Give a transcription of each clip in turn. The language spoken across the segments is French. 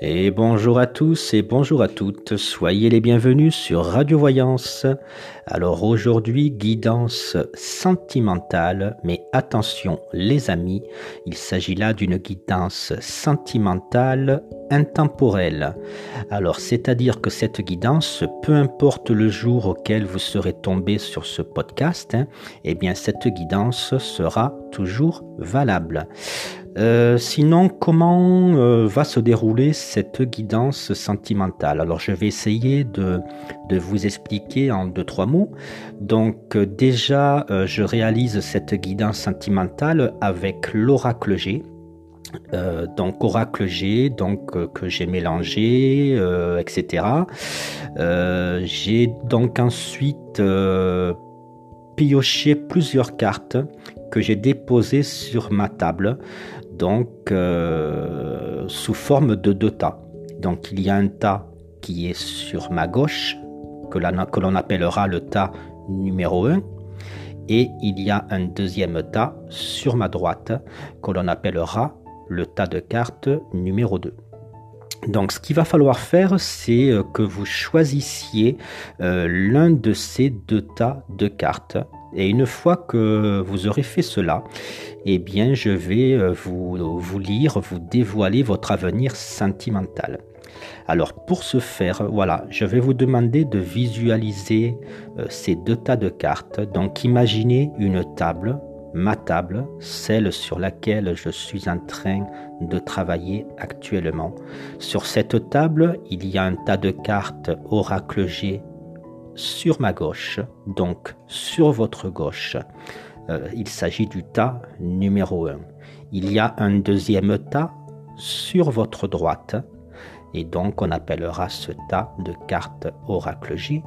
Et bonjour à tous et bonjour à toutes, soyez les bienvenus sur Radio Voyance. Alors aujourd'hui, guidance sentimentale, mais attention les amis, il s'agit là d'une guidance sentimentale intemporelle. Alors c'est-à-dire que cette guidance, peu importe le jour auquel vous serez tombé sur ce podcast, hein, eh bien cette guidance sera toujours valable. Euh, sinon, comment euh, va se dérouler cette guidance sentimentale? Alors, je vais essayer de, vous expliquer en deux, trois mots. Donc, euh, déjà, je réalise cette guidance sentimentale avec l'oracle G. donc oracle G, donc que j'ai mélangé, etc. j'ai donc ensuite pioché plusieurs cartes que j'ai déposées sur ma table donc euh, sous forme de deux tas. Donc il y a un tas qui est sur ma gauche, que l'on appellera le tas numéro 1, et il y a un deuxième tas sur ma droite, que l'on appellera le tas de cartes numéro 2. Donc ce qu'il va falloir faire, c'est euh, que vous choisissiez euh, l'un de ces deux tas de cartes et une fois que vous aurez fait cela, eh bien, je vais euh, vous, lire, vous dévoiler votre avenir sentimental. Alors pour ce faire, voilà, je vais vous demander de visualiser euh, ces deux tas de cartes. Donc imaginez une table, ma table, celle sur laquelle je suis en train de travailler actuellement. Sur cette table, il y a un tas de cartes Oracle G sur ma gauche, donc sur votre gauche. Euh, il s'agit du tas numéro 1. Il y a un deuxième tas sur votre droite, et donc on appellera ce tas de cartes Oracle J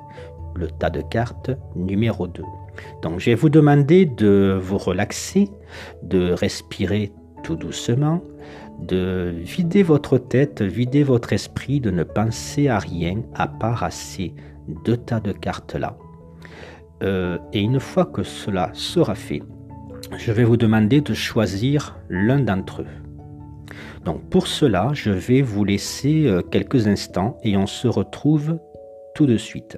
le tas de cartes numéro 2. Donc je vais vous demander de vous relaxer, de respirer tout doucement, de vider votre tête, vider votre esprit, de ne penser à rien à part à ces deux tas de cartes-là. Euh, et une fois que cela sera fait, je vais vous demander de choisir l'un d'entre eux. Donc pour cela, je vais vous laisser euh, quelques instants et on se retrouve tout de suite.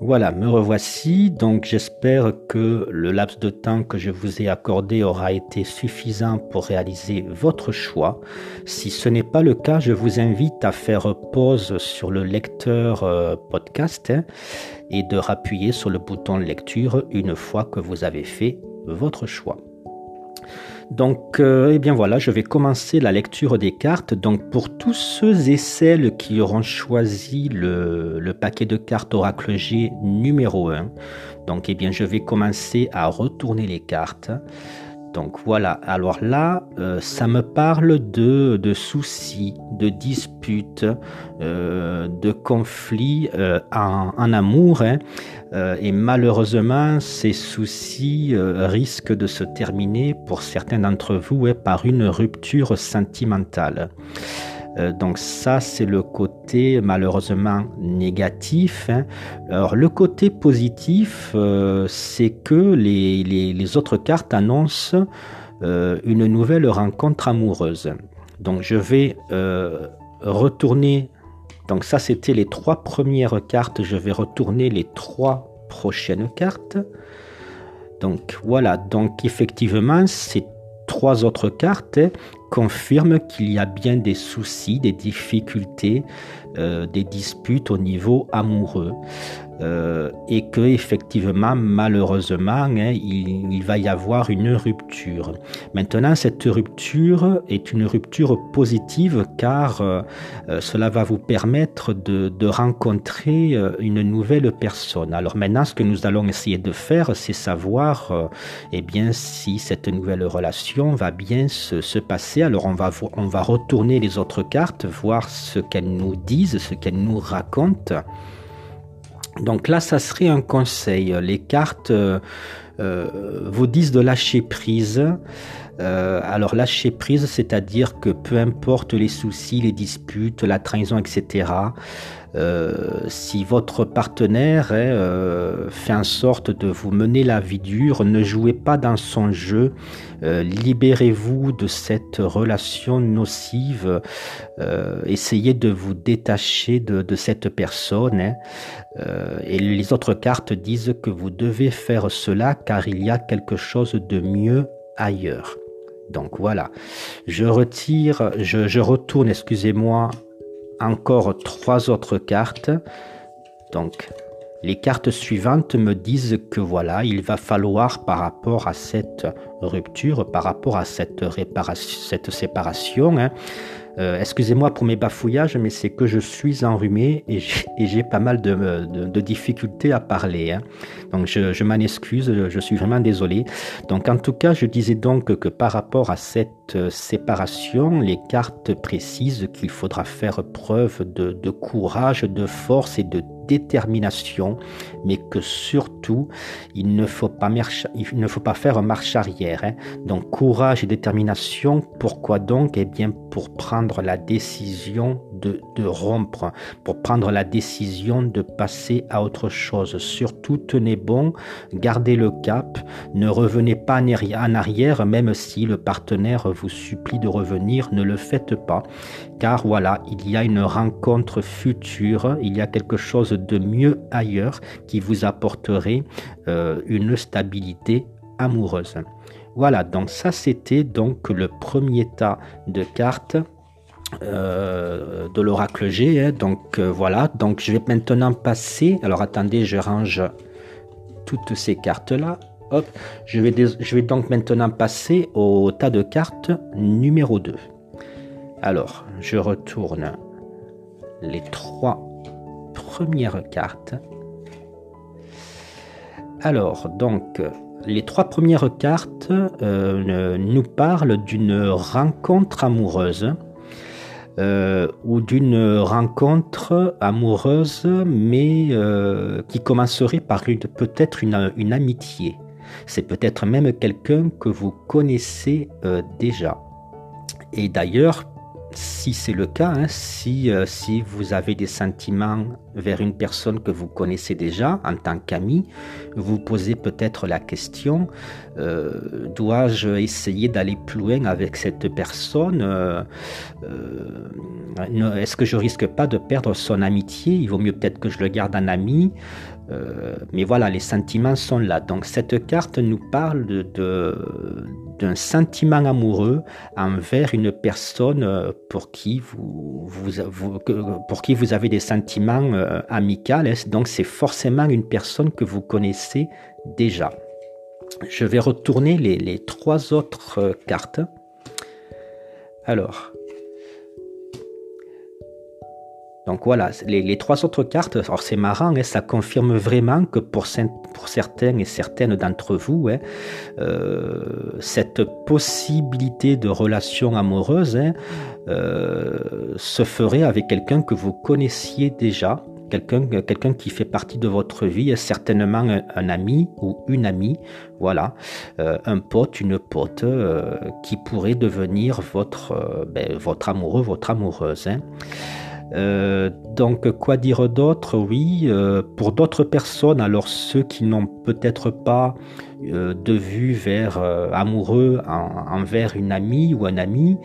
Voilà, me revoici. Donc j'espère que le laps de temps que je vous ai accordé aura été suffisant pour réaliser votre choix. Si ce n'est pas le cas, je vous invite à faire pause sur le lecteur euh, podcast hein, et de rappuyer sur le bouton lecture une fois que vous avez fait votre choix. Donc, euh, eh bien voilà, je vais commencer la lecture des cartes. Donc, pour tous ceux et celles qui auront choisi le, paquet de cartes Oracle G numéro 1, donc, eh bien, je vais commencer à retourner les cartes. Donc voilà, alors là, euh, ça me parle de, soucis, de disputes, euh, de conflits euh, en, en, amour. Hein. et malheureusement, ces soucis risquent de se terminer pour certains d'entre vous hein, par une rupture sentimentale. Euh, donc ça, c'est le côté malheureusement négatif. Hein. Alors le côté positif, euh, c'est que les, autres cartes annoncent euh, une nouvelle rencontre amoureuse. Donc je vais retourner. Donc ça, c'était les trois premières cartes. Je vais retourner les trois prochaines cartes. Donc voilà, donc effectivement, c'est trois autres cartes confirment qu'il y a bien des soucis, des difficultés, euh, des disputes au niveau amoureux. Euh, et que effectivement, malheureusement, hein, il, va y avoir une rupture. Maintenant, cette rupture est une rupture positive car euh, cela va vous permettre de, rencontrer une nouvelle personne. Alors maintenant, ce que nous allons essayer de faire, c'est savoir, eh bien, si cette nouvelle relation va bien se, se passer. Alors on va on va retourner les autres cartes, voir ce qu'elles nous disent, ce qu'elles nous racontent. Donc là, ça serait un conseil. Les cartes euh, vous disent de lâcher prise. Euh, alors lâcher prise, c'est-à-dire que peu importe les soucis, les disputes, la trahison, etc., euh, si votre partenaire euh, fait en sorte de vous mener la vie dure, ne jouez pas dans son jeu, libérez-vous de cette relation nocive, essayez de vous détacher de, cette personne. Hein. et les autres cartes disent que vous devez faire cela car il y a quelque chose de mieux ailleurs. Donc voilà, je retire, je, retourne, excusez-moi, encore trois autres cartes. Donc les cartes suivantes me disent que voilà, il va falloir par rapport à cette rupture, par rapport à cette, réparation, cette séparation, hein, euh, excusez-moi pour mes bafouillages, mais c'est que je suis enrhumé et j'ai pas mal de, difficultés à parler. Hein. Donc je, m'en excuse, je suis vraiment désolé. Donc en tout cas, je disais donc que par rapport à cette euh, séparation, les cartes précisent qu'il faudra faire preuve de, de courage, de force et de détermination, mais que surtout, il ne faut pas, il ne faut pas faire marche arrière. Hein. Donc courage et détermination, pourquoi donc? Eh bien pour prendre la décision de, de, rompre, pour prendre la décision de passer à autre chose. Surtout, tenez bon, gardez le cap, ne revenez pas en arrière, même si le partenaire vous supplie de revenir, ne le faites pas, car voilà, il y a une rencontre future, il y a quelque chose de mieux ailleurs qui vous apporterait euh, une stabilité amoureuse. Voilà, donc ça c'était donc le premier tas de cartes euh, de l'oracle G. Hein. donc euh, voilà, donc je vais maintenant passer. Alors attendez, je range toutes ces cartes là. Hop, je vais, je vais donc maintenant passer au tas de cartes numéro 2. Alors, je retourne les trois premières cartes. Alors, donc, les trois premières cartes euh, nous parlent d'une rencontre amoureuse euh, ou d'une rencontre amoureuse, mais euh, qui commencerait par peut-être une, amitié. C'est peut-être même quelqu'un que vous connaissez déjà. Et d'ailleurs, si c'est le cas, hein, si, euh, si vous avez des sentiments vers une personne que vous connaissez déjà en tant qu'ami, vous posez peut-être la question, euh, dois-je essayer d'aller plus loin avec cette personne euh, Est-ce que je risque pas de perdre son amitié? Il vaut mieux peut-être que je le garde en ami. Mais voilà, les sentiments sont là. Donc cette carte nous parle d'un sentiment amoureux envers une personne euh, pour qui vous, avez des sentiments euh, amicaux. Donc c'est forcément une personne que vous connaissez déjà. Je vais retourner les, les trois autres euh, cartes. Alors, donc voilà, les, trois autres cartes, alors c'est marrant, hein, ça confirme vraiment que pour, pour certains et certaines d'entre vous, hein, euh, cette possibilité de relation amoureuse hein, euh, se ferait avec quelqu'un que vous connaissiez déjà, quelqu'un quelqu'un qui fait partie de votre vie, certainement un, ami ou une amie, voilà, euh, un pote, une pote qui pourrait devenir votre, ben, votre amoureux, votre amoureuse. Euh, donc quoi dire d'autre? Oui, euh, pour d'autres personnes, alors ceux qui n'ont peut-être pas euh, de vue vers amoureux envers une amie ou un ami,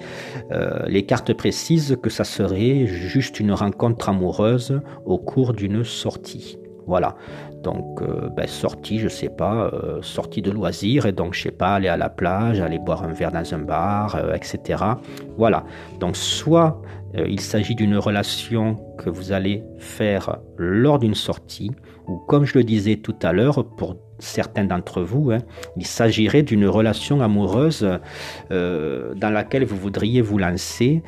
les cartes précisent que ça serait juste une rencontre amoureuse au cours d'une sortie. Voilà. Donc, ben, sortie, je sais pas, sortie de loisirs, et donc, je sais pas, aller à la plage, aller boire un verre dans un bar, etc. Voilà. Donc, soit euh, il s'agit d'une relation que vous allez faire lors d'une sortie, ou comme je le disais tout à l'heure, pour certains d'entre vous, hein, il s'agirait d'une relation amoureuse euh, dans laquelle vous voudriez vous lancer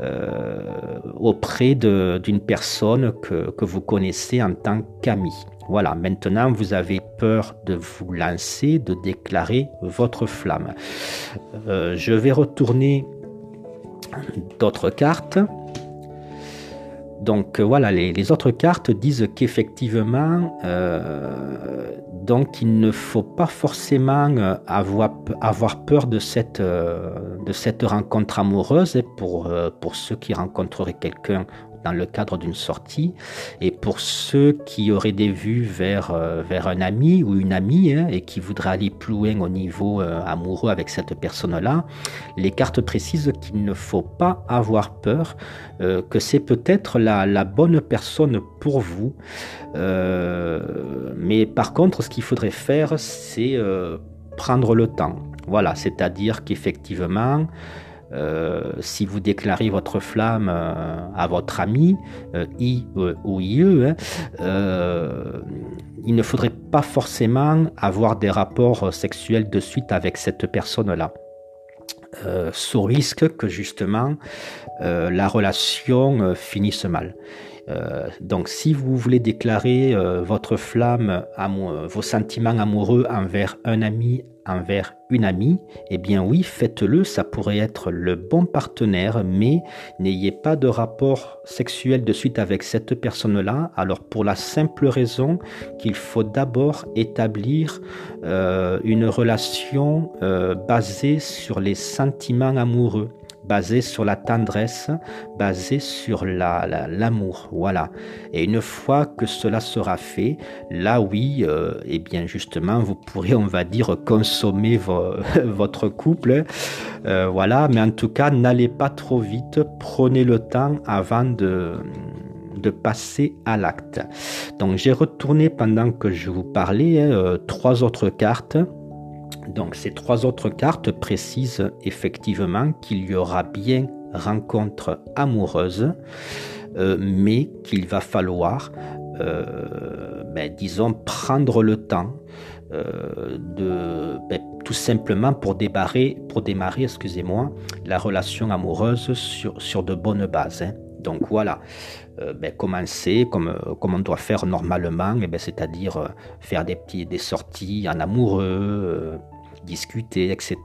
euh, auprès d'une personne que, que, vous connaissez en tant qu'ami. Voilà, maintenant vous avez peur de vous lancer, de déclarer votre flamme. je vais retourner d'autres cartes. Donc voilà, les, autres cartes disent qu'effectivement, donc il ne faut pas forcément avoir, avoir peur de cette, de cette rencontre amoureuse pour, pour ceux qui rencontreraient quelqu'un dans le cadre d'une sortie. Et pour ceux qui auraient des vues vers, euh, vers un ami ou une amie hein, et qui voudraient aller plus loin au niveau euh, amoureux avec cette personne-là, les cartes précisent qu'il ne faut pas avoir peur, euh, que c'est peut-être la, la, bonne personne pour vous. mais par contre, ce qu'il faudrait faire, c'est prendre le temps. Voilà, c'est-à-dire qu'effectivement, euh, si vous déclarez votre flamme euh, à votre ami, euh, I ou IE, hein, il ne faudrait pas forcément avoir des rapports sexuels de suite avec cette personne-là. sous risque que justement la relation finisse mal. Donc si vous voulez déclarer votre flamme, vos sentiments amoureux envers un ami, envers une amie, eh bien oui, faites-le, ça pourrait être le bon partenaire, mais n'ayez pas de rapport sexuel de suite avec cette personne-là, alors pour la simple raison qu'il faut d'abord établir euh, une relation euh, basée sur les sentiments amoureux basé sur la tendresse, basé sur l'amour. voilà. Et une fois que cela sera fait, là oui, euh, eh bien justement, vous pourrez, on va dire, consommer votre couple. Euh, voilà, mais en tout cas, n'allez pas trop vite, prenez le temps avant de de passer à l'acte. Donc j'ai retourné pendant que je vous parlais hein, euh, trois autres cartes. Donc ces trois autres cartes précisent effectivement qu'il y aura bien rencontre amoureuse, euh, mais qu'il va falloir, euh, ben, disons, prendre le temps euh, de, ben, tout simplement pour démarrer, pour démarrer, excusez-moi, la relation amoureuse sur, de bonnes bases. Hein. Donc voilà, ben, commencer comme, comme on doit faire normalement, et ben, c'est-à-dire faire des, petits, sorties en amoureux, discuter, etc.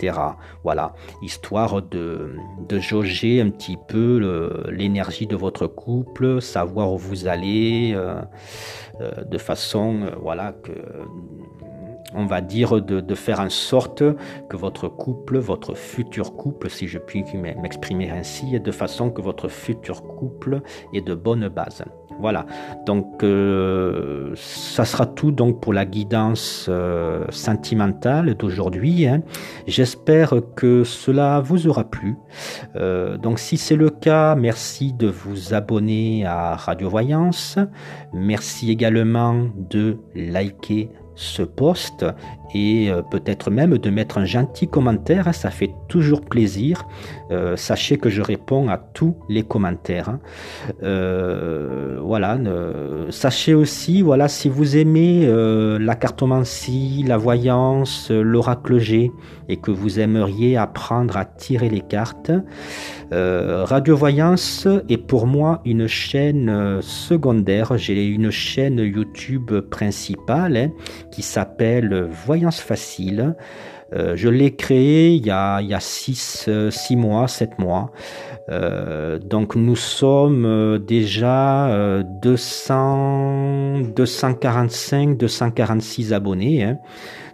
Voilà, histoire de, de jauger un petit peu l'énergie de votre couple, savoir où vous allez, euh, euh, de façon, euh, voilà, que on va dire de, faire en sorte que votre couple, votre futur couple, si je puis m'exprimer ainsi, de façon que votre futur couple ait de bonnes bases. Voilà, donc euh, ça sera tout donc pour la guidance euh, sentimentale d'aujourd'hui. Hein. J'espère que cela vous aura plu. Euh, donc si c'est le cas, merci de vous abonner à Radio Voyance. Merci également de liker ce post et euh, peut-être même de mettre un gentil commentaire, ça fait toujours plaisir. Euh, sachez que je réponds à tous les commentaires. Hein. Euh, voilà, sachez aussi, voilà, si vous aimez la cartomancie, la voyance, l'oracle G et que vous aimeriez apprendre à tirer les cartes, Radio Voyance est pour moi une chaîne secondaire. J'ai une chaîne YouTube principale hein, qui s'appelle Voyance facile. Euh, je l'ai créé il y a, il euh, six mois, sept mois. Euh, donc nous sommes déjà 200, 245, 246 abonnés. Hein.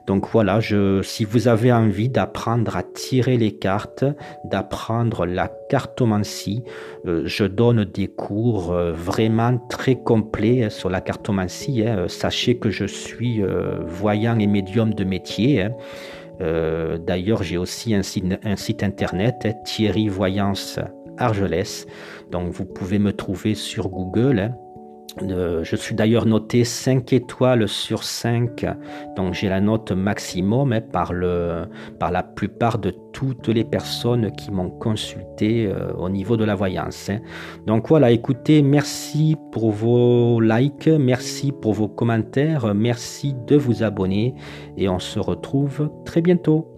Donc voilà, si vous avez envie d'apprendre à tirer les cartes, d'apprendre la cartomancie, je donne des cours vraiment très complets hein, sur la cartomancie. Hein. Sachez que je suis voyant et médium de métier. D'ailleurs, j'ai aussi un site, internet, Thierry Voyance Argelès. Donc vous pouvez me trouver sur Google je suis d'ailleurs noté 5 étoiles sur 5, donc j'ai la note maximum hein, par, le, par la plupart de toutes les personnes qui m'ont consulté euh, au niveau de la voyance. Hein. Donc voilà, écoutez, merci pour vos likes, merci pour vos commentaires, merci de vous abonner et on se retrouve très bientôt.